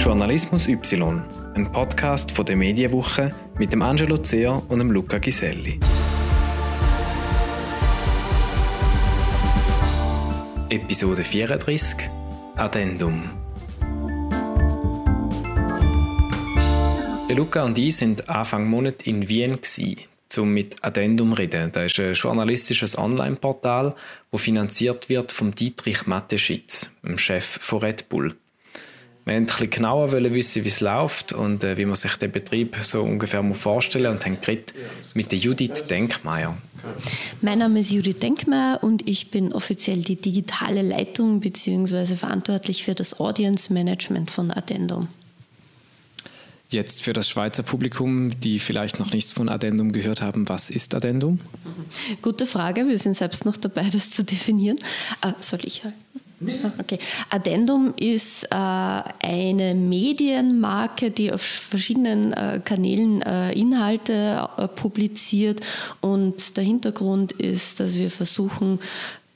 Journalismus Y, ein Podcast von der Medienwoche mit dem Angelo Zeher und dem Luca Giselli. Episode 34 Addendum. Der Luca und ich sind Anfang Monat in Wien um mit Addendum reden. Das ist ein journalistisches Online-Portal, das finanziert wird vom Dietrich Matteschitz, dem Chef von Red Bull. Wir wollten ein bisschen genauer wissen, wie es läuft und äh, wie man sich den Betrieb so ungefähr vorstellen muss und haben geredet mit der Judith Denkmeier. Mein Name ist Judith Denkmeier und ich bin offiziell die digitale Leitung bzw. verantwortlich für das Audience Management von Addendum. Jetzt für das Schweizer Publikum, die vielleicht noch nichts von Addendum gehört haben, was ist Addendum? Gute Frage, wir sind selbst noch dabei, das zu definieren. Äh, soll ich halten? Okay. Addendum ist äh, eine Medienmarke, die auf verschiedenen äh, Kanälen äh, Inhalte äh, publiziert. Und der Hintergrund ist, dass wir versuchen,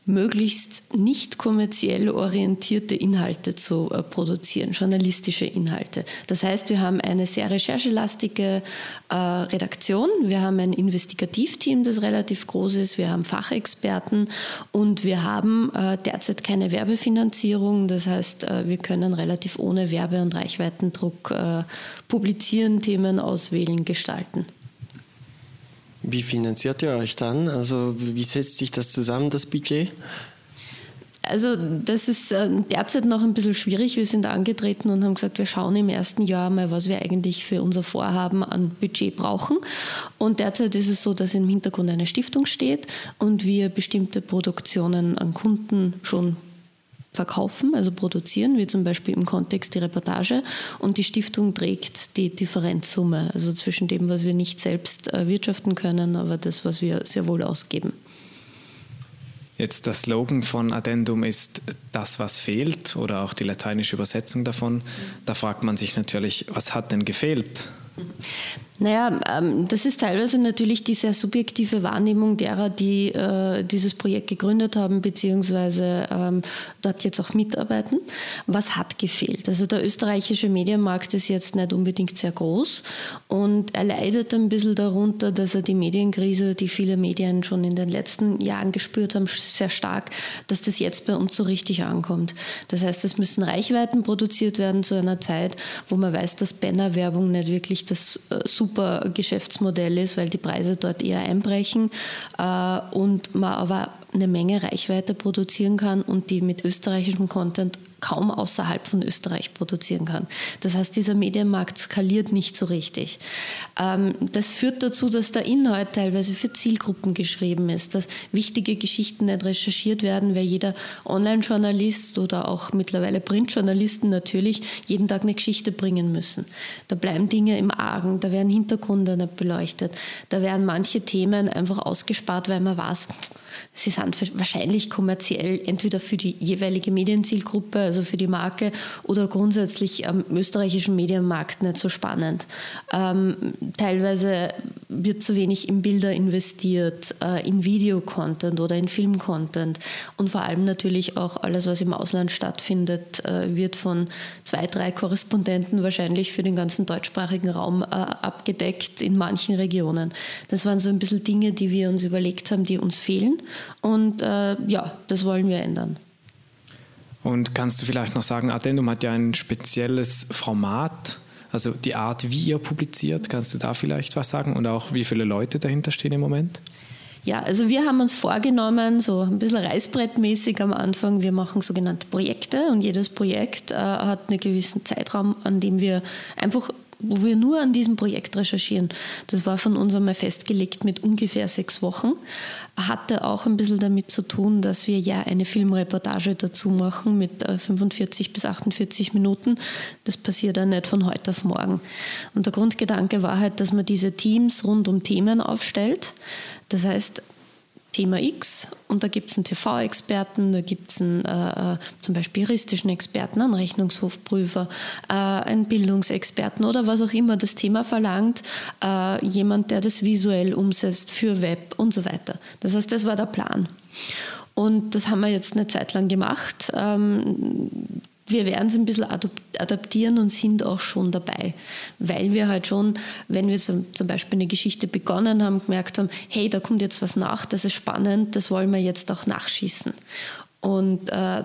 möglichst nicht kommerziell orientierte Inhalte zu äh, produzieren, journalistische Inhalte. Das heißt, wir haben eine sehr recherchelastige äh, Redaktion, wir haben ein Investigativteam, das relativ groß ist, wir haben Fachexperten und wir haben äh, derzeit keine Werbefinanzierung. Das heißt, wir können relativ ohne Werbe- und Reichweitendruck publizieren, Themen auswählen, gestalten. Wie finanziert ihr euch dann? Also wie setzt sich das zusammen, das Budget? Also das ist äh, derzeit noch ein bisschen schwierig. Wir sind angetreten und haben gesagt, wir schauen im ersten Jahr mal, was wir eigentlich für unser Vorhaben an Budget brauchen. Und derzeit ist es so, dass im Hintergrund eine Stiftung steht und wir bestimmte Produktionen an Kunden schon verkaufen, also produzieren, wie zum Beispiel im Kontext die Reportage. Und die Stiftung trägt die Differenzsumme, also zwischen dem, was wir nicht selbst erwirtschaften können, aber das, was wir sehr wohl ausgeben. Jetzt das Slogan von Addendum ist das, was fehlt oder auch die lateinische Übersetzung davon. Da fragt man sich natürlich, was hat denn gefehlt? Naja, ähm, das ist teilweise natürlich die sehr subjektive Wahrnehmung derer, die äh, dieses Projekt gegründet haben, beziehungsweise ähm, dort jetzt auch mitarbeiten. Was hat gefehlt? Also der österreichische Medienmarkt ist jetzt nicht unbedingt sehr groß und er leidet ein bisschen darunter, dass er die Medienkrise, die viele Medien schon in den letzten Jahren gespürt haben, sehr stark, dass das jetzt bei uns so richtig ankommt. Das heißt, es müssen Reichweiten produziert werden zu einer Zeit, wo man weiß, dass Bannerwerbung nicht wirklich das äh, super Geschäftsmodell ist, weil die Preise dort eher einbrechen. Äh, und man aber eine Menge Reichweite produzieren kann und die mit österreichischem Content kaum außerhalb von Österreich produzieren kann. Das heißt, dieser Medienmarkt skaliert nicht so richtig. Ähm, das führt dazu, dass der Inhalt teilweise für Zielgruppen geschrieben ist, dass wichtige Geschichten nicht recherchiert werden, weil jeder Online-Journalist oder auch mittlerweile Printjournalisten natürlich jeden Tag eine Geschichte bringen müssen. Da bleiben Dinge im Argen, da werden Hintergründe nicht beleuchtet, da werden manche Themen einfach ausgespart, weil man weiß, sie sind wahrscheinlich kommerziell entweder für die jeweilige Medienzielgruppe, also für die Marke, oder grundsätzlich am österreichischen Medienmarkt nicht so spannend. Ähm, teilweise wird zu wenig in Bilder investiert, äh, in Videocontent oder in Filmcontent. Und vor allem natürlich auch alles, was im Ausland stattfindet, äh, wird von zwei, drei Korrespondenten wahrscheinlich für den ganzen deutschsprachigen Raum äh, abgedeckt in manchen Regionen. Das waren so ein bisschen Dinge, die wir uns überlegt haben, die uns fehlen. Und äh, ja, das wollen wir ändern. Und kannst du vielleicht noch sagen, Addendum hat ja ein spezielles Format, also die Art, wie ihr publiziert. Kannst du da vielleicht was sagen und auch wie viele Leute dahinter stehen im Moment? Ja, also wir haben uns vorgenommen, so ein bisschen reißbrettmäßig am Anfang, wir machen sogenannte Projekte und jedes Projekt äh, hat einen gewissen Zeitraum, an dem wir einfach wo wir nur an diesem Projekt recherchieren. Das war von uns einmal festgelegt mit ungefähr sechs Wochen. Hatte auch ein bisschen damit zu tun, dass wir ja eine Filmreportage dazu machen mit 45 äh, bis 48 Minuten. Das passiert dann nicht von heute auf morgen. Und der Grundgedanke war halt, dass man diese Teams rund um Themen aufstellt. Das heißt, Thema X und da gibt es einen TV-Experten, da gibt es äh, äh, zum Beispiel juristischen Experten, einen Rechnungshofprüfer, äh, einen Bildungsexperten oder was auch immer das Thema verlangt, äh, jemand, der das visuell umsetzt für Web und so weiter. Das heißt, das war der Plan. Und das haben wir jetzt eine Zeit lang gemacht. Ähm, wir werden es ein bisschen adaptieren und sind auch schon dabei, weil wir halt schon, wenn wir zum Beispiel eine Geschichte begonnen haben, gemerkt haben, hey, da kommt jetzt was nach, das ist spannend, das wollen wir jetzt auch nachschießen. Und äh,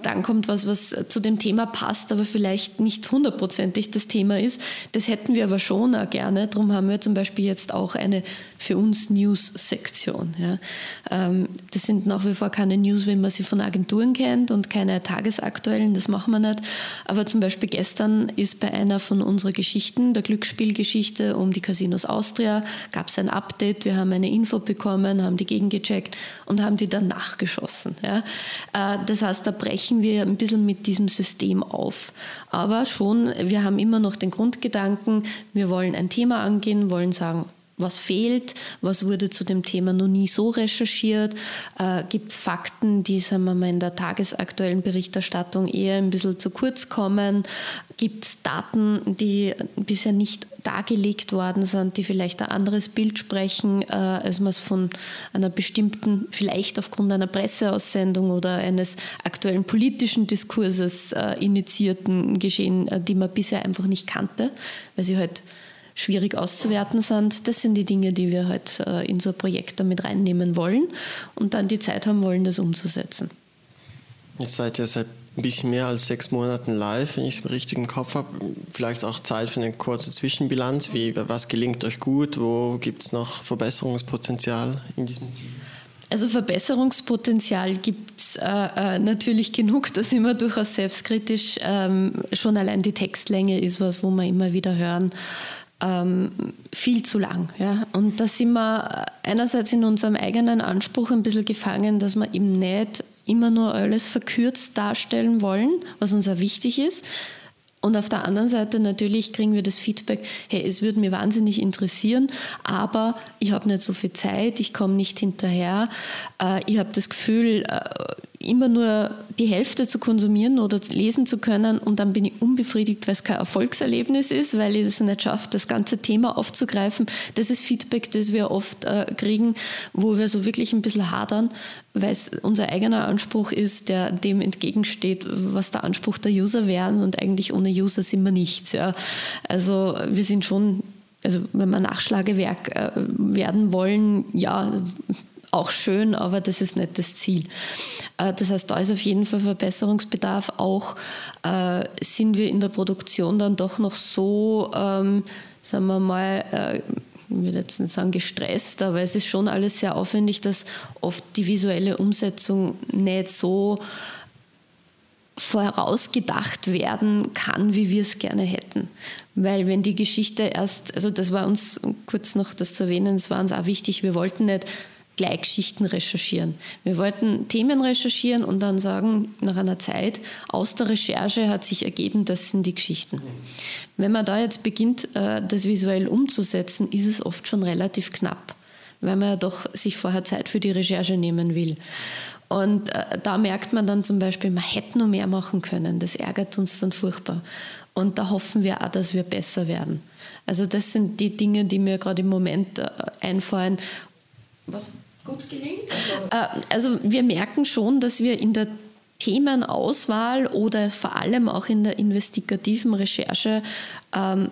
dann kommt was, was zu dem Thema passt, aber vielleicht nicht hundertprozentig das Thema ist. Das hätten wir aber schon auch gerne. Darum haben wir zum Beispiel jetzt auch eine für uns News-Sektion. Ja. Ähm, das sind nach wie vor keine News, wie man sie von Agenturen kennt und keine tagesaktuellen, das machen wir nicht. Aber zum Beispiel gestern ist bei einer von unseren Geschichten, der Glücksspielgeschichte um die Casinos Austria, gab es ein Update. Wir haben eine Info bekommen, haben die gegengecheckt und haben die dann nachgeschossen. Ja. Äh, das heißt, da brechen wir ein bisschen mit diesem System auf. Aber schon, wir haben immer noch den Grundgedanken, wir wollen ein Thema angehen, wollen sagen, was fehlt, was wurde zu dem Thema noch nie so recherchiert, äh, gibt es Fakten, die sagen wir mal, in der tagesaktuellen Berichterstattung eher ein bisschen zu kurz kommen, gibt es Daten, die bisher nicht dargelegt worden sind, die vielleicht ein anderes Bild sprechen, äh, als man es von einer bestimmten, vielleicht aufgrund einer Presseaussendung oder eines aktuellen politischen Diskurses äh, initiierten Geschehen, äh, die man bisher einfach nicht kannte, weil sie halt schwierig auszuwerten sind. Das sind die Dinge, die wir halt äh, in so ein Projekt damit reinnehmen wollen und dann die Zeit haben wollen, das umzusetzen. Jetzt seid ihr seit ein bisschen mehr als sechs Monaten live, wenn ich es richtig im Kopf habe. Vielleicht auch Zeit für eine kurze Zwischenbilanz. Wie, was gelingt euch gut? Wo gibt es noch Verbesserungspotenzial in diesem Ziel? Also Verbesserungspotenzial gibt es äh, äh, natürlich genug, da sind wir durchaus selbstkritisch. Ähm, schon allein die Textlänge ist was, wo wir immer wieder hören ähm, viel zu lang. Ja? Und da sind wir einerseits in unserem eigenen Anspruch ein bisschen gefangen, dass wir eben nicht immer nur alles verkürzt darstellen wollen, was uns auch wichtig ist. Und auf der anderen Seite natürlich kriegen wir das Feedback, hey, es würde mir wahnsinnig interessieren, aber ich habe nicht so viel Zeit, ich komme nicht hinterher, äh, ich habe das Gefühl, äh, immer nur die Hälfte zu konsumieren oder lesen zu können und dann bin ich unbefriedigt, weil es kein Erfolgserlebnis ist, weil ich es nicht schaffe, das ganze Thema aufzugreifen. Das ist Feedback, das wir oft äh, kriegen, wo wir so wirklich ein bisschen hadern, weil es unser eigener Anspruch ist, der dem entgegensteht, was der Anspruch der User wären und eigentlich ohne User sind wir nichts. Ja. Also wir sind schon also wenn wir Nachschlagewerk äh, werden wollen, ja, auch schön, aber das ist nicht das Ziel. Äh, das heißt, da ist auf jeden Fall Verbesserungsbedarf. Auch äh, sind wir in der Produktion dann doch noch so, ähm, sagen wir mal, äh, ich will jetzt nicht sagen gestresst, aber es ist schon alles sehr aufwendig, dass oft die visuelle Umsetzung nicht so vorausgedacht werden kann, wie wir es gerne hätten. Weil wenn die Geschichte erst, also das war uns kurz noch das zu erwähnen, es war uns auch wichtig, wir wollten nicht Gleichgeschichten recherchieren. Wir wollten Themen recherchieren und dann sagen, nach einer Zeit, aus der Recherche hat sich ergeben, das sind die Geschichten. Wenn man da jetzt beginnt, äh, das visuell umzusetzen, ist es oft schon relativ knapp, weil man ja doch sich vorher Zeit für die Recherche nehmen will. Und äh, da merkt man dann zum Beispiel, man hätte noch mehr machen können. Das ärgert uns dann furchtbar. Und da hoffen wir auch, dass wir besser werden. Also das sind die Dinge, die mir gerade im Moment äh, einfallen was gut gelingt? Also, äh, also wir merken schon, dass wir in der Themenauswahl oder vor allem auch in der investigativen Recherche ähm,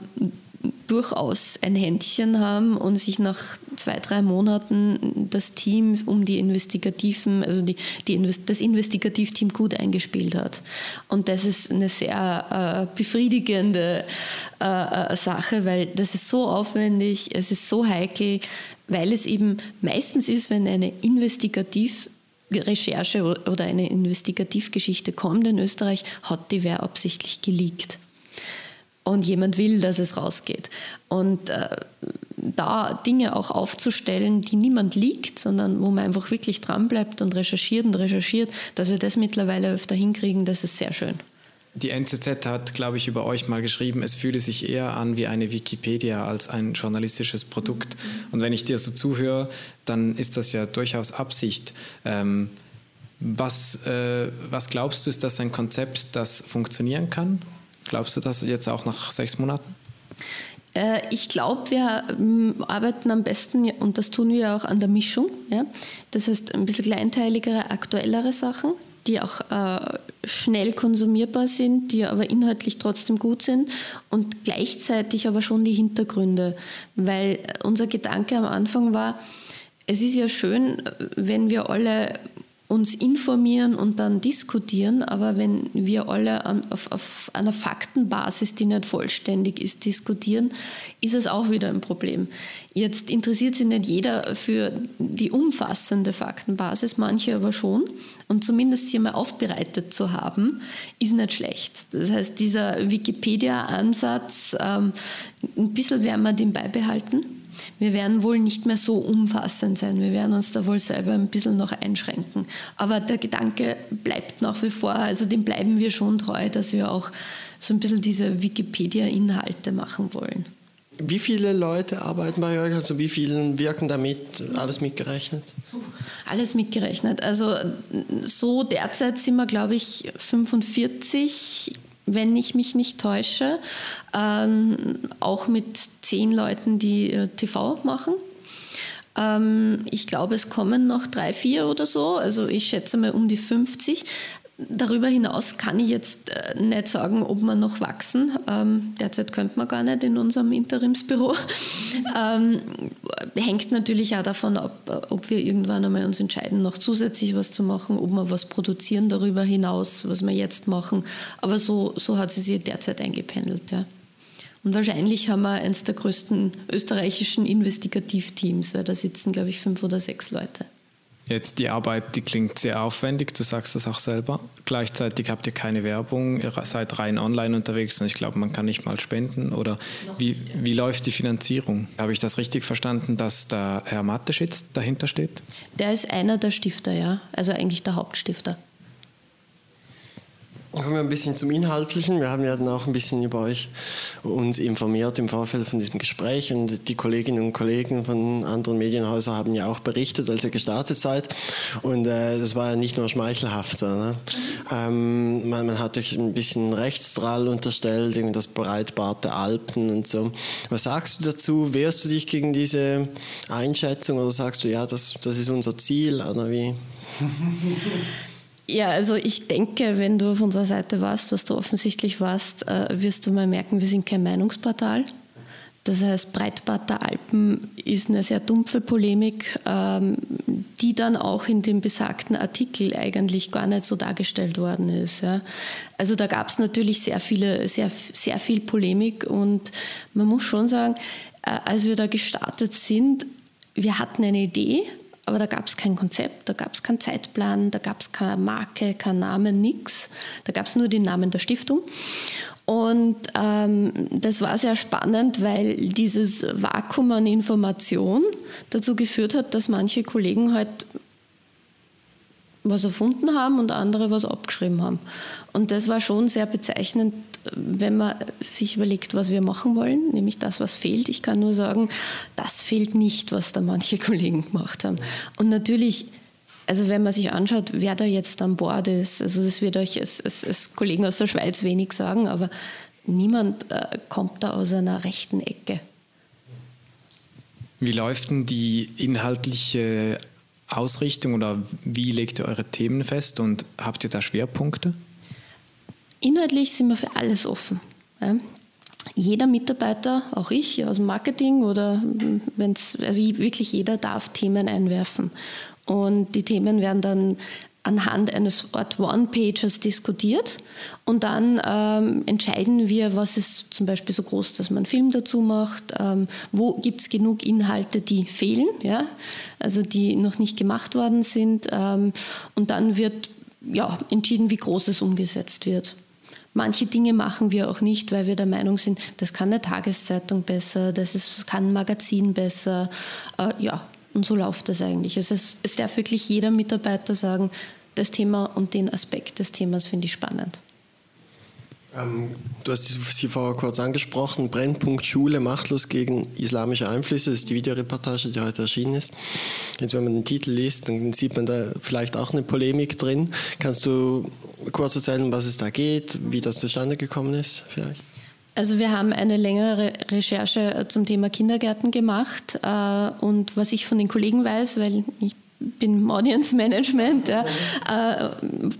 durchaus ein Händchen haben und sich nach zwei, drei Monaten das Team um die investigativen, also die, die das Investigativteam gut eingespielt hat. Und das ist eine sehr äh, befriedigende äh, äh Sache, weil das ist so aufwendig, es ist so heikel, weil es eben meistens ist, wenn eine Investigativrecherche oder eine Investigativgeschichte kommt in Österreich, hat die wer absichtlich geleakt. Und jemand will, dass es rausgeht. Und äh, da Dinge auch aufzustellen, die niemand liegt, sondern wo man einfach wirklich dranbleibt und recherchiert und recherchiert, dass wir das mittlerweile öfter hinkriegen, das ist sehr schön. Die NZZ hat, glaube ich, über euch mal geschrieben, es fühle sich eher an wie eine Wikipedia als ein journalistisches Produkt. Und wenn ich dir so zuhöre, dann ist das ja durchaus Absicht. Ähm, was, äh, was glaubst du, ist das ein Konzept, das funktionieren kann? Glaubst du das jetzt auch nach sechs Monaten? Äh, ich glaube, wir ähm, arbeiten am besten, und das tun wir auch an der Mischung. Ja? Das heißt, ein bisschen kleinteiligere, aktuellere Sachen, die auch äh, schnell konsumierbar sind, die aber inhaltlich trotzdem gut sind und gleichzeitig aber schon die Hintergründe, weil unser Gedanke am Anfang war, es ist ja schön, wenn wir alle uns informieren und dann diskutieren, aber wenn wir alle auf, auf, einer Faktenbasis, die nicht vollständig ist, diskutieren, ist es auch wieder ein Problem. Jetzt interessiert sich nicht jeder für die umfassende Faktenbasis, manche aber schon. Und zumindest sie mal aufbereitet zu haben, ist nicht schlecht. Das heißt, dieser Wikipedia-Ansatz, ähm, ein bisschen werden wir den beibehalten wir werden wohl nicht mehr so umfassend sein. Wir werden uns da wohl selber ein bisschen noch einschränken. Aber der Gedanke bleibt nach wie vor, also dem bleiben wir schon treu, dass wir auch so ein bisschen diese Wikipedia-Inhalte machen wollen. Wie viele Leute arbeiten bei euch? Also wie viele wirken damit? Alles mitgerechnet? Alles mitgerechnet. Also so derzeit sind wir, glaube ich, 45 wenn ich mich nicht täusche, ähm, auch mit zehn Leuten, die äh, TV machen. Ähm, ich glaube, es kommen noch drei, vier oder so. Also ich schätze mal um die 50. Darüber hinaus kann ich jetzt äh, nicht sagen, ob wir noch wachsen. Ähm, derzeit könnte man gar nicht in unserem Interimsbüro. Ähm, hängt natürlich auch davon ab, ob wir irgendwann einmal uns entscheiden, noch zusätzlich was zu machen, ob wir was produzieren darüber hinaus, was wir jetzt machen. Aber so, so hat sie sich derzeit eingependelt. Ja. Und wahrscheinlich haben wir eines der größten österreichischen Investigativteams, weil da sitzen, glaube ich, fünf oder sechs Leute. Jetzt die Arbeit, die klingt sehr aufwendig, du sagst das auch selber. Gleichzeitig habt ihr keine Werbung, ihr seid rein online unterwegs und ich glaube, man kann nicht mal spenden. Oder wie, wie läuft die Finanzierung? Habe ich das richtig verstanden, dass der Herr Mateschitz dahinter steht? Der ist einer der Stifter, ja, also eigentlich der Hauptstifter. Kommen wir ein bisschen zum Inhaltlichen. Wir haben ja dann auch ein bisschen über euch uns informiert im Vorfeld von diesem Gespräch und die Kolleginnen und Kollegen von anderen Medienhäusern haben ja auch berichtet, als ihr gestartet seid. Und äh, das war ja nicht nur schmeichelhaft. Ne? Ähm, man, man, hat euch ein bisschen Rechtsdrall unterstellt, irgendwie das Breitbart der Alpen und so. Was sagst du dazu? Wehrst du dich gegen diese Einschätzung oder sagst du, ja, das, das ist unser Ziel oder wie? Ja, also ich denke, wenn du auf unserer Seite warst, was du offensichtlich warst, äh, wirst du mal merken, wir sind kein Meinungsportal. Das heißt, Breitbart der Alpen ist eine sehr dumpfe Polemik, ähm, die dann auch in dem besagten Artikel eigentlich gar nicht so dargestellt worden ist. Also da gab es natürlich sehr viele, sehr, sehr viel Polemik und man muss schon sagen, äh, als wir da gestartet sind, wir hatten eine Idee, aber da gab es kein Konzept, da gab es keinen Zeitplan, da gab es keine Marke, keinen Namen, nichts. Da gab es nur den Namen der Stiftung. Und ähm, das war sehr spannend, weil dieses Vakuum an Information dazu geführt hat, dass manche Kollegen halt was erfunden haben und andere was abgeschrieben haben. Und das war schon sehr bezeichnend, wenn man sich überlegt, was wir machen wollen, nämlich das, was fehlt. Ich kann nur sagen, das fehlt nicht, was da manche Kollegen gemacht haben. Und natürlich, also wenn man sich anschaut, wer da jetzt an Bord ist, also das wird euch als, als, als Kollegen aus der Schweiz wenig sagen, aber niemand äh, kommt da aus einer rechten Ecke. Wie läuft denn die inhaltliche Ausrichtung oder wie legt ihr eure Themen fest und habt ihr da Schwerpunkte? Inhaltlich sind wir für alles offen. Ja. Jeder Mitarbeiter, auch ich aus dem Marketing oder wenn es, also wirklich jeder darf Themen einwerfen. Und die Themen werden dann anhand eines Art One-Pagers diskutiert und dann ähm, entscheiden wir, was ist zum Beispiel so groß, dass man einen Film dazu macht, ähm, wo gibt es genug Inhalte, die fehlen, ja? also die noch nicht gemacht worden sind ähm, und dann wird ja, entschieden, wie groß es umgesetzt wird. Manche Dinge machen wir auch nicht, weil wir der Meinung sind, das kann eine Tageszeitung besser, das ist, kann ein Magazin besser. Äh, ja, und so läuft das eigentlich. Also es, es darf wirklich jeder Mitarbeiter sagen, das Thema und den Aspekt des Themas finde ich spannend. Ähm, du hast sie vorher kurz angesprochen, Brennpunkt Schule machtlos gegen islamische Einflüsse, das ist die Videoreportage, die heute erschienen ist. Jetzt, wenn man den Titel liest, dann sieht man da vielleicht auch eine Polemik drin. Kannst du kurz erzählen, was es da geht, wie das zustande gekommen ist vielleicht? Also wir haben eine längere Recherche zum Thema Kindergärten gemacht äh, und was ich von den Kollegen weiß, weil ich bin Audience Management. Ja. Äh,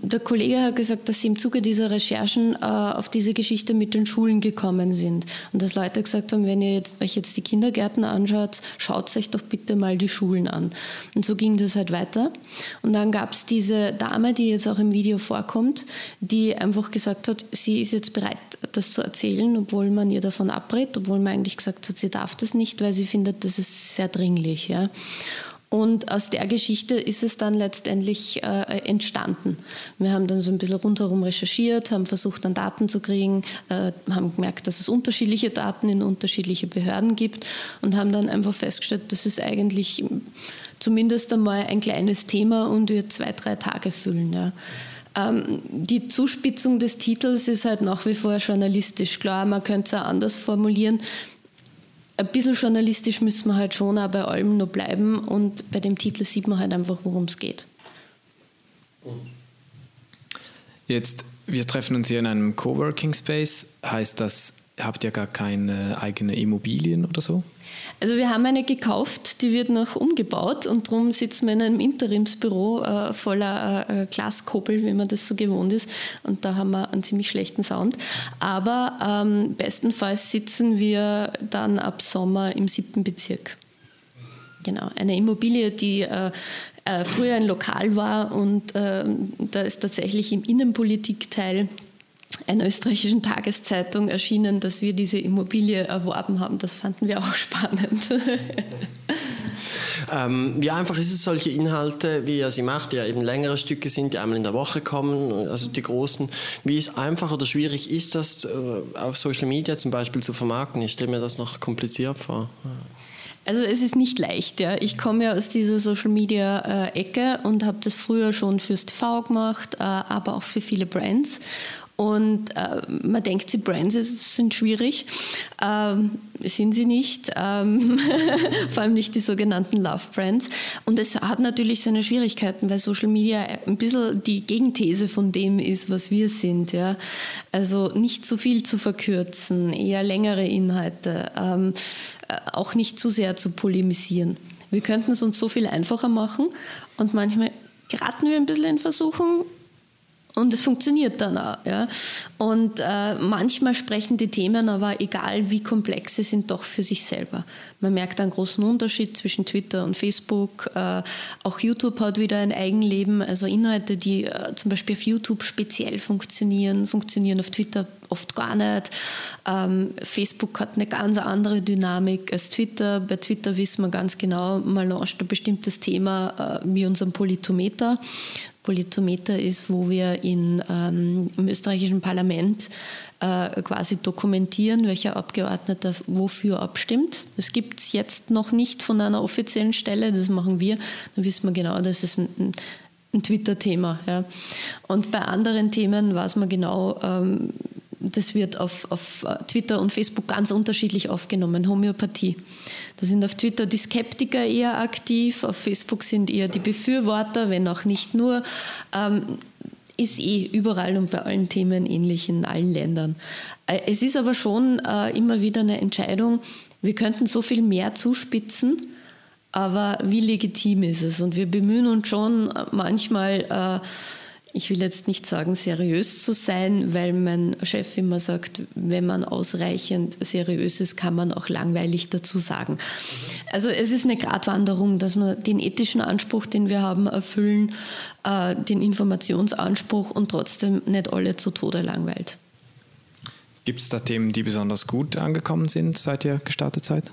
der Kollege hat gesagt, dass sie im Zuge dieser Recherchen äh, auf diese Geschichte mit den Schulen gekommen sind. Und dass Leute gesagt haben, wenn ihr jetzt, euch jetzt die Kindergärten anschaut, schaut euch doch bitte mal die Schulen an. Und so ging das halt weiter. Und dann gab es diese Dame, die jetzt auch im Video vorkommt, die einfach gesagt hat, sie ist jetzt bereit, das zu erzählen, obwohl man ihr davon abrät, obwohl man eigentlich gesagt hat, sie darf das nicht, weil sie findet, das ist sehr dringlich. Ja. Und aus der Geschichte ist es dann letztendlich äh, entstanden. Wir haben dann so ein bisschen rundherum recherchiert, haben versucht, dann Daten zu kriegen, äh, haben gemerkt, dass es unterschiedliche Daten in unterschiedliche Behörden gibt und haben dann einfach festgestellt, das ist eigentlich zumindest einmal ein kleines Thema und wird zwei, drei Tage füllen. Ja. Ähm, die Zuspitzung des Titels ist halt nach wie vor journalistisch. Klar, man könnte es auch anders formulieren ein bisschen journalistisch müssen wir halt schon auch bei allem noch bleiben und bei dem Titel sieht man halt einfach, worum es geht. Jetzt, wir treffen uns hier in einem Coworking Space. Heißt das, habt ihr gar keine eigene Immobilien oder so? Also wir haben eine gekauft, die wird noch umgebaut und darum sitzen wir in einem Interimsbüro äh, voller äh, Glaskoppel, wie man das so gewohnt ist. Und da haben wir einen ziemlich schlechten Sound. Aber ähm, bestenfalls sitzen wir dann ab Sommer im siebten Bezirk. Genau, eine Immobilie, die äh, äh früher ein Lokal war und äh, da ist tatsächlich im Innenpolitikteil einer österreichischen Tageszeitung erschienen, dass wir diese Immobilie erworben haben. Das fanden wir auch spannend. ähm, wie einfach ist es, solche Inhalte, wie ihr sie macht, die ja eben längere Stücke sind, die einmal in der Woche kommen, also die großen, wie es einfach oder schwierig ist, das äh, auf Social Media zum Beispiel zu vermarkten? Ich stelle mir das noch kompliziert vor. Also es ist nicht leicht. Ja. Ich komme ja aus dieser Social-Media-Ecke äh, und habe das früher schon fürs TV gemacht, äh, aber auch für viele Brands. Und äh, man denkt, die Brands sind schwierig. Ähm, sind sie nicht. Ähm, vor allem nicht die sogenannten Love Brands. Und es hat natürlich seine Schwierigkeiten, weil Social Media ein bisschen die Gegenthese von dem ist, was wir sind. Ja? Also nicht zu viel zu verkürzen, eher längere Inhalte, ähm, äh, auch nicht zu sehr zu polemisieren. Wir könnten es uns so viel einfacher machen und manchmal geraten wir ein bisschen in Versuchung, und es funktioniert dann auch. Ja. Und äh, manchmal sprechen die Themen aber, egal wie komplex sie sind, doch für sich selber. Man merkt einen großen Unterschied zwischen Twitter und Facebook. Äh, auch YouTube hat wieder ein Eigenleben. Also Inhalte, die äh, zum Beispiel auf YouTube speziell funktionieren, funktionieren auf Twitter oft gar nicht. Ähm, Facebook hat eine ganz andere Dynamik als Twitter. Bei Twitter wissen wir ganz genau, man launcht ein bestimmtes Thema äh, wie unseren Politometer. Politometer ist, wo wir in, ähm, im österreichischen Parlament äh, quasi dokumentieren, welcher Abgeordneter wofür abstimmt. Das gibt es jetzt noch nicht von einer offiziellen Stelle, das machen wir. Dann wissen wir genau, das ist ein, ein Twitter-Thema. Ja. Und bei anderen Themen weiß man genau, ähm, das wird auf, auf Twitter und Facebook ganz unterschiedlich aufgenommen. Homöopathie. Da sind auf Twitter die Skeptiker eher aktiv, auf Facebook sind eher die Befürworter, wenn auch nicht nur. Ähm, ist eh überall und bei allen Themen ähnlich in allen Ländern. Äh, es ist aber schon äh, immer wieder eine Entscheidung, wir könnten so viel mehr zuspitzen, aber wie legitim ist es? Und wir bemühen uns schon manchmal, äh, ich will jetzt nicht sagen, seriös zu sein, weil mein Chef immer sagt, wenn man ausreichend seriös ist, kann man auch langweilig dazu sagen. Also es ist eine Gratwanderung, dass wir den ethischen Anspruch, den wir haben, erfüllen, äh, den Informationsanspruch und trotzdem nicht alle zu Tode langweilt. Gibt es da Themen, die besonders gut angekommen sind, seit ihr gestartet seid?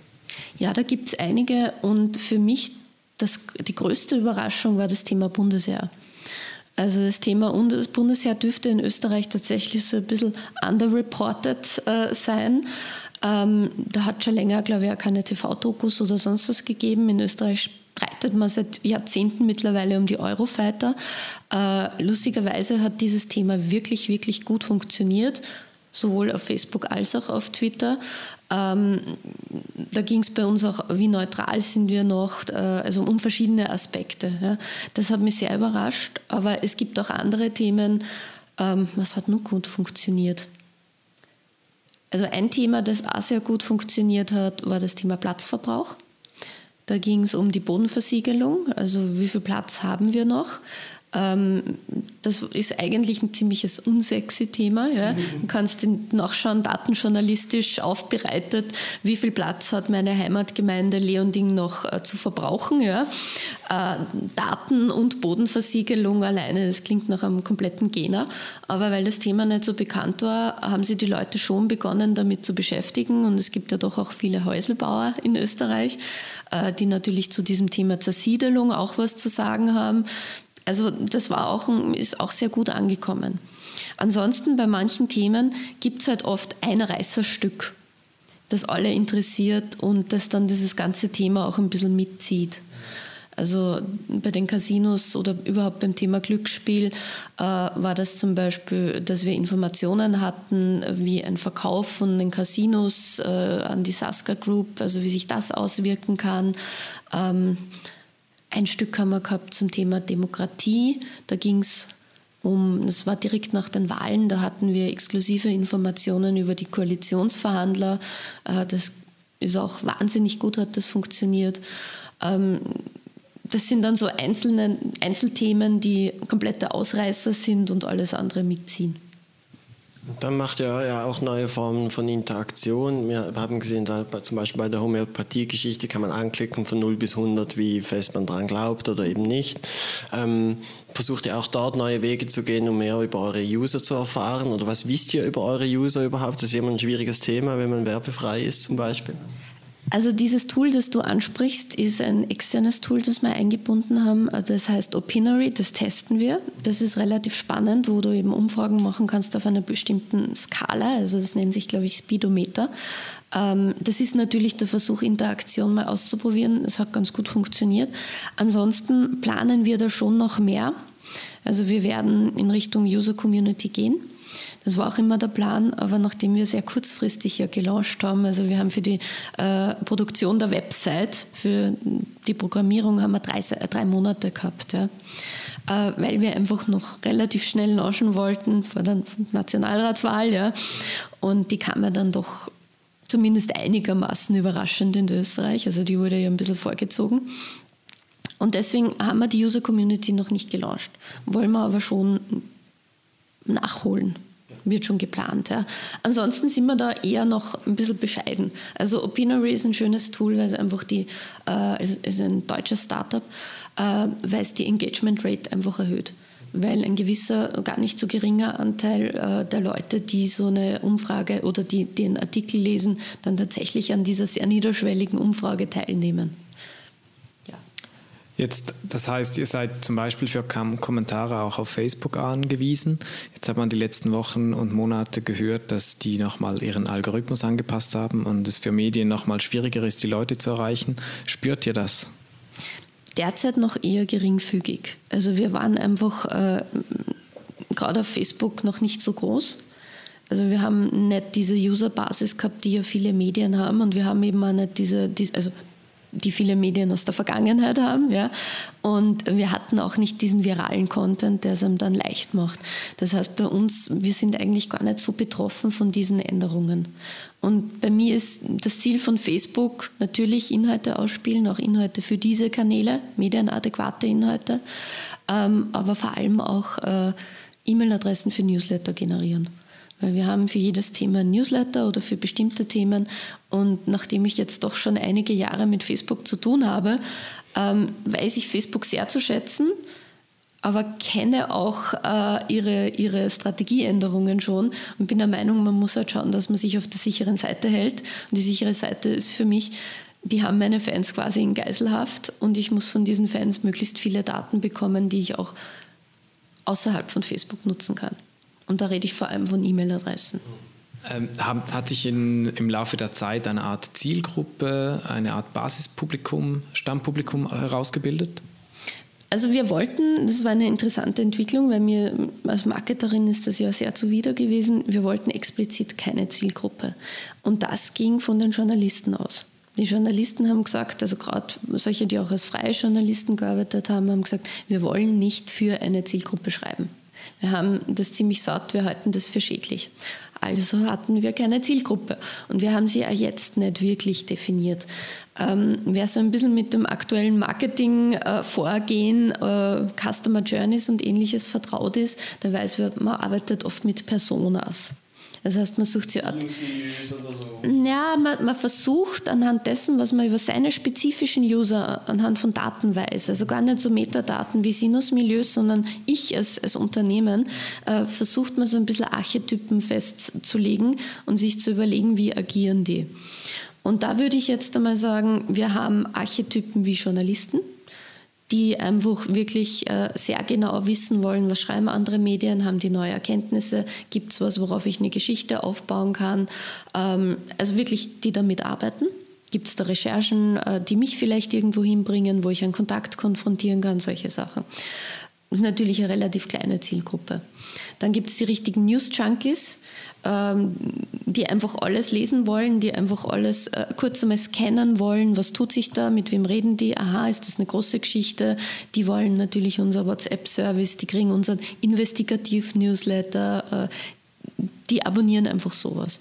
Ja, da gibt es einige und für mich das, die größte Überraschung war das Thema Bundesheer. Also das Thema Bundesheer dürfte in Österreich tatsächlich so ein bisschen underreported äh, sein. Ähm, da hat schon länger, glaube ich, auch keine TV-Dokus oder sonst was gegeben. In Österreich streitet man seit Jahrzehnten mittlerweile um die Eurofighter. Äh, lustigerweise hat dieses Thema wirklich, wirklich gut funktioniert sowohl auf Facebook als auch auf Twitter. Ähm, da ging es bei uns auch, wie neutral sind wir noch, äh, also um verschiedene Aspekte. Ja. Das hat mich sehr überrascht, aber es gibt auch andere Themen, ähm, was hat nur gut funktioniert. Also ein Thema, das auch sehr gut funktioniert hat, war das Thema Platzverbrauch. Da ging es um die Bodenversiegelung, also wie viel Platz haben wir noch. Ähm, das ist eigentlich ein ziemliches unsexy Thema. Ja. Du kannst nachschauen, datenjournalistisch aufbereitet, wie viel Platz hat meine Heimatgemeinde Leonding noch äh, zu verbrauchen. Ja. Äh, Daten- und Bodenversiegelung alleine, das klingt nach einem kompletten Gener. Aber weil das Thema nicht so bekannt war, haben sich die Leute schon begonnen, damit zu beschäftigen. Und es gibt ja doch auch viele Häuselbauer in Österreich, äh, die natürlich zu diesem Thema Zersiedelung auch was zu sagen haben. Also das war auch, ist auch sehr gut angekommen. Ansonsten bei manchen Themen gibt es halt oft ein Reißerstück, das alle interessiert und das dann dieses ganze Thema auch ein bisschen mitzieht. Also bei den Casinos oder überhaupt beim Thema Glücksspiel äh, war das zum Beispiel, dass wir Informationen hatten, wie ein Verkauf von den Casinos äh, an die Saska Group, also wie sich das auswirken kann. Ähm, ein Stück haben wir gehabt zum Thema Demokratie. Da ging es um, das war direkt nach den Wahlen, da hatten wir exklusive Informationen über die Koalitionsverhandler. Äh, das ist auch wahnsinnig gut, hat das funktioniert. Ähm, das sind dann so einzelne Einzelthemen, die komplette Ausreißer sind und alles andere mitziehen. Dann macht er ja auch neue Formen von Interaktion. Wir haben gesehen, da zum Beispiel bei der Homöopathie-Geschichte kann man anklicken von 0 bis 100, wie fest man daran glaubt oder eben nicht. Ähm, versucht ihr auch dort neue Wege zu gehen, um mehr über eure User zu erfahren? Oder was wisst ihr über eure User überhaupt? Das ist immer ein schwieriges Thema, wenn man werbefrei ist zum Beispiel. Also dieses Tool, das du ansprichst, ist ein externes Tool, das wir eingebunden haben. Das heißt Opinory, das testen wir. Das ist relativ spannend, wo du eben Umfragen machen kannst auf einer bestimmten Skala. Also das nennt sich, glaube ich, Speedometer. Ähm, das ist natürlich der Versuch, Interaktion mal auszuprobieren. Es hat ganz gut funktioniert. Ansonsten planen wir da schon noch mehr. Also wir werden in Richtung User Community gehen. Das war auch immer der Plan, aber nachdem wir sehr kurzfristig ja gelauncht haben, also wir haben für die äh, Produktion der Website, für die Programmierung haben wir drei, drei Monate gehabt, ja. äh, weil wir einfach noch relativ schnell launchen wollten vor der Nationalratswahl, ja. Und die kam ja dann doch zumindest einigermaßen überraschend in Österreich, also die wurde ja ein bisschen vorgezogen. Und deswegen haben wir die User Community noch nicht gelauncht. Wollen wir aber schon nachholen. Wird schon geplant. Ja. Ansonsten sind wir da eher noch ein bisschen bescheiden. Also Opinory ist ein schönes Tool, weil es einfach die, äh, ist, ist ein deutsches Startup, äh, weil es die Engagement Rate einfach erhöht weil ein gewisser, gar nicht so geringer Anteil äh, der Leute, die so eine Umfrage oder die den Artikel lesen, dann tatsächlich an dieser sehr niederschwelligen Umfrage teilnehmen. Jetzt, das heißt, ihr seid zum Beispiel für Kommentare auch auf Facebook angewiesen. Jetzt hat man die letzten Wochen und Monate gehört, dass die nochmal ihren Algorithmus angepasst haben und es für Medien nochmal schwieriger ist, die Leute zu erreichen. Spürt ihr das? Derzeit noch eher geringfügig. Also wir waren einfach äh, gerade auf Facebook noch nicht so groß. Also wir haben nicht diese Userbasis gehabt, die ja viele Medien haben und wir haben eben auch nicht diese, diese also die viele Medien aus der Vergangenheit haben. Ja? Und wir hatten auch nicht diesen viralen Content, der es einem dann leicht macht. Das heißt, bei uns, wir sind eigentlich gar nicht so betroffen von diesen Änderungen. Und bei mir ist das Ziel von Facebook natürlich Inhalte ausspielen, auch Inhalte für diese Kanäle, medienadäquate Inhalte, ähm, aber vor allem auch äh, E-Mail-Adressen für Newsletter generieren. Weil wir haben für jedes Thema ein Newsletter oder für bestimmte Themen. Und nachdem ich jetzt doch schon einige Jahre mit Facebook zu tun habe, ähm, weiß ich Facebook sehr zu schätzen, aber kenne auch äh, ihre, ihre Strategieänderungen schon und bin der Meinung, man muss halt schauen, dass man sich auf der sicheren Seite hält. Und die sichere Seite ist für mich, die haben meine Fans quasi in Geiselhaft und ich muss von diesen Fans möglichst viele Daten bekommen, die ich auch außerhalb von Facebook nutzen kann. Und da rede ich vor allem von E-Mail-Adressen. Ähm, hat sich in, im Laufe der Zeit eine Art Zielgruppe, eine Art Basispublikum, Stammpublikum herausgebildet? Also wir wollten, das war eine interessante Entwicklung, weil mir als Marketerin ist das ja sehr zuwider gewesen, wir wollten explizit keine Zielgruppe. Und das ging von den Journalisten aus. Die Journalisten haben gesagt, also gerade solche, die auch als freie Journalisten gearbeitet haben, haben gesagt, wir wollen nicht für eine Zielgruppe schreiben. Wir haben das ziemlich satt, wir halten das für schädlich. Also hatten wir keine Zielgruppe. Und wir haben sie ja jetzt nicht wirklich definiert. Ähm, wer so ein bisschen mit dem aktuellen Marketing-Vorgehen, äh, äh, Customer Journeys und ähnliches vertraut ist, der weiß, man arbeitet oft mit Personas. Das heißt, man sucht sie Art. So. Ja, man, man, versucht anhand dessen, was man über seine spezifischen User anhand von Daten weiß, also gar nicht so Metadaten wie Sinusmilieus, sondern ich als, als Unternehmen, äh, versucht man so ein bisschen Archetypen festzulegen und sich zu überlegen, wie agieren die. Und da würde ich jetzt einmal sagen, wir haben Archetypen wie Journalisten, die einfach wirklich äh, sehr genau wissen wollen, was schreiben andere Medien, haben die neue Erkenntnisse, gibt es was, worauf ich eine Geschichte aufbauen kann. Ähm, also wirklich, die damit arbeiten. Gibt es da Recherchen, äh, die mich vielleicht irgendwo hinbringen, wo ich einen Kontakt konfrontieren kann, solche Sachen. Das ist natürlich eine relativ kleine Zielgruppe. Dann gibt es die richtigen News-Junkies, ähm, die einfach alles lesen wollen, die einfach alles äh, kurz einmal scannen wollen, was tut sich da, mit wem reden die, aha, ist das eine große Geschichte, die wollen natürlich unser WhatsApp-Service, die kriegen unseren Investigativ-Newsletter, äh, die abonnieren einfach sowas.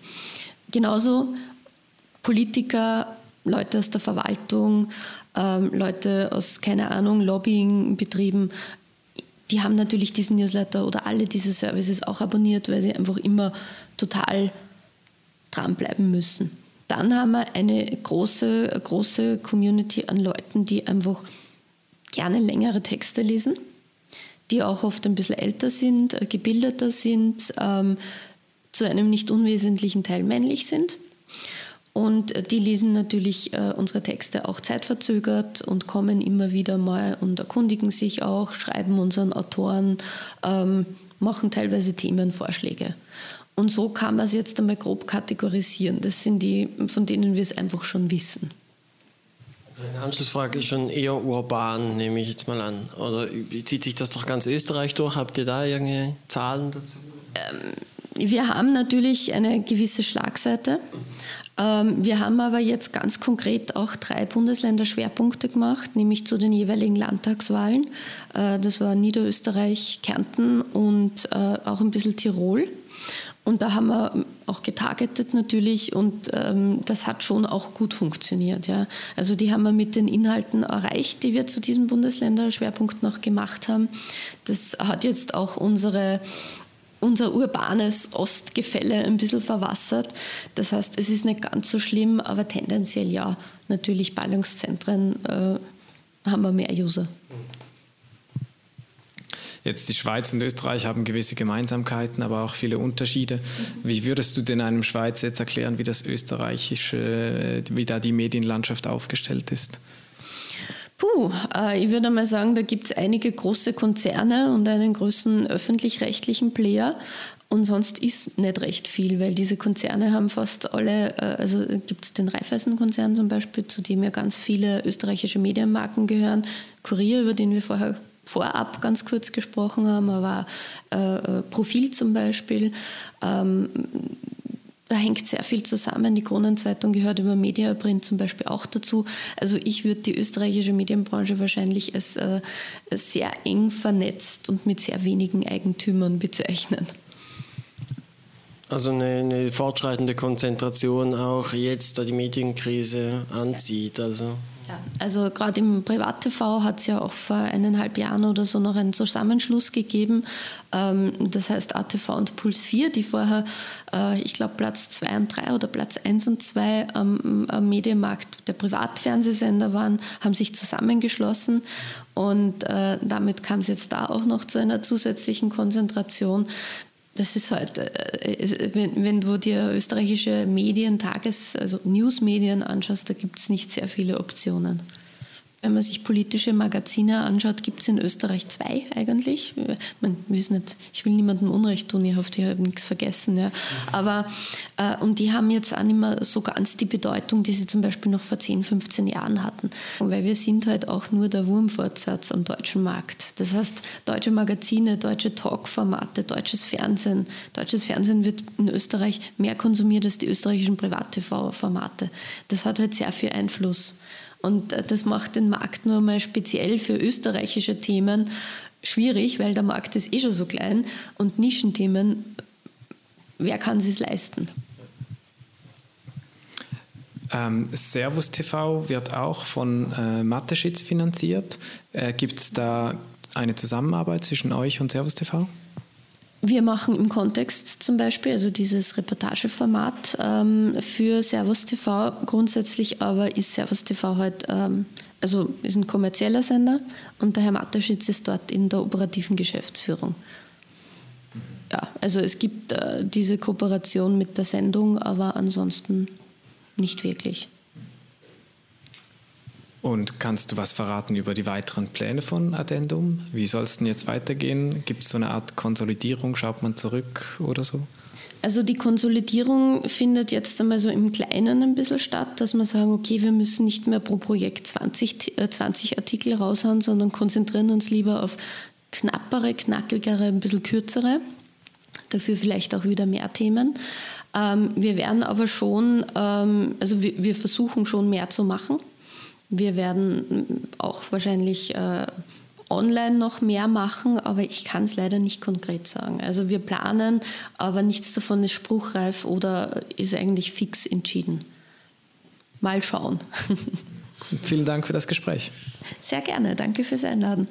Genauso Politiker, Leute aus der Verwaltung, ähm, Leute aus, keine Ahnung, Lobbyingbetrieben, die haben natürlich diesen Newsletter oder alle diese Services auch abonniert, weil sie einfach immer total dranbleiben müssen. Dann haben wir eine große, große Community an Leuten, die einfach gerne längere Texte lesen, die auch oft ein bisschen älter sind, äh, gebildeter sind, ähm, zu einem nicht unwesentlichen Teil männlich sind. Und äh, die lesen natürlich äh, unsere Texte auch zeitverzögert und kommen immer wieder mal und erkundigen sich auch, schreiben unseren Autoren, ähm, machen teilweise Themenvorschläge. Und so kann man es jetzt einmal grob kategorisieren. Das sind die, von denen wir es einfach schon wissen. Eine Anschlussfrage ist schon eher urban, nehme ich jetzt mal an. Oder zieht sich das durch ganz Österreich durch? Habt ihr da irgendwelche Zahlen dazu? Ähm, wir haben natürlich eine gewisse Schlagseite. Ähm, wir haben aber jetzt ganz konkret auch drei Bundesländer-Schwerpunkte gemacht, nämlich zu den jeweiligen Landtagswahlen. Äh, das war Niederösterreich, Kärnten und äh, auch ein bisschen Tirol. Und da haben wir auch getargetet natürlich und ähm, das hat schon auch gut funktioniert. Ja. Also die haben wir mit den Inhalten erreicht, die wir zu diesem Bundesländerschwerpunkt noch gemacht haben. Das hat jetzt auch unsere unser urbanes Ostgefälle ein bisschen verwassert. Das heißt, es ist nicht ganz so schlimm, aber tendenziell ja. Natürlich Ballungszentren äh, haben wir mehr User. Jetzt die Schweiz und Österreich haben gewisse Gemeinsamkeiten, aber auch viele Unterschiede. Wie würdest du denn einem Schweizer jetzt erklären, wie das österreichische, wie da die Medienlandschaft aufgestellt ist? Puh, äh, ich würde mal sagen, da gibt es einige große Konzerne und einen großen öffentlich-rechtlichen Player. Und sonst ist nicht recht viel, weil diese Konzerne haben fast alle, äh, also gibt es den Raiffeisen-Konzern zum Beispiel, zu dem ja ganz viele österreichische Medienmarken gehören. Kurier, über den wir vorher vorab ganz kurz gesprochen haben, aber äh, äh, Profil zum Beispiel. Ähm, da hängt sehr viel zusammen. Die Kronenzeitung gehört über Mediaprint zum Beispiel auch dazu. Also ich würde die österreichische Medienbranche wahrscheinlich als äh, sehr eng vernetzt und mit sehr wenigen Eigentümern bezeichnen. Also eine, eine fortschreitende Konzentration auch jetzt, da die Medienkrise anzieht. Also. Also gerade im Privat-TV hat es ja auch vor eineinhalb Jahren oder so noch einen Zusammenschluss gegeben. Ähm, das heißt ATV und Puls 4, die vorher, äh, ich glaube, Platz 2 und 3 oder Platz 1 und 2 am, am Medienmarkt der Privatfernsehsender waren, haben sich zusammengeschlossen. Und äh, damit kam es jetzt da auch noch zu einer zusätzlichen Konzentration das ist halt, äh, wenn, wenn du dir österreichische Medien, Tages-, also Newsmedien anschaust, da gibt es nicht sehr viele Optionen. Wenn man sich politische Magazine anschaut, gibt es in Österreich zwei eigentlich. Ich will niemandem Unrecht tun, ich hoffe, ich habe nichts vergessen. Ja. Aber, äh, und die haben jetzt auch nicht mehr so ganz die Bedeutung, die sie zum Beispiel noch vor 10, 15 Jahren hatten. Weil wir sind halt auch nur der Wurmfortsatz am deutschen Markt. Das heißt, deutsche Magazine, deutsche Talkformate, deutsches Fernsehen. Deutsches Fernsehen wird in Österreich mehr konsumiert als die österreichischen Privat-TV-Formate. Das hat halt sehr viel Einfluss. Und äh, das macht den Markt nur mal speziell für österreichische Themen schwierig, weil der Markt ist eh schon so klein und Nischenthemen wer kann es leisten? Ähm, Servus TV wird auch von äh, Mathe-Schitz finanziert. Äh, Gibt es da eine Zusammenarbeit zwischen euch und Servus TV? Wir machen im Kontext zum Beispiel, also dieses Reportageformat ähm, für Servus TV. Grundsätzlich aber ist Servus TV halt, ähm, also ist ein kommerzieller Sender und der Herr Mateschitz ist dort in der operativen Geschäftsführung. Ja, also es gibt äh, diese Kooperation mit der Sendung, aber ansonsten nicht wirklich. Und kannst du was verraten über die weiteren Pläne von Addendum? Wie soll es denn jetzt weitergehen? Gibt es so eine Art Konsolidierung? Schaut man zurück oder so? Also die Konsolidierung findet jetzt einmal so im Kleinen ein bisschen statt, dass wir sagen, okay, wir müssen nicht mehr pro Projekt 20, 20 äh, Artikel raushauen, sondern konzentrieren uns lieber auf knappere, knackigere, ein bisschen kürzere. Dafür vielleicht auch wieder mehr Themen. Ähm, wir werden aber schon, ähm, also wir, versuchen schon mehr zu machen. Wir werden auch wahrscheinlich äh, online noch mehr machen, aber ich kann es leider nicht konkret sagen. Also wir planen, aber nichts davon ist spruchreif oder ist eigentlich fix entschieden. Mal schauen. Vielen Dank für das Gespräch. Sehr gerne, danke fürs Einladen.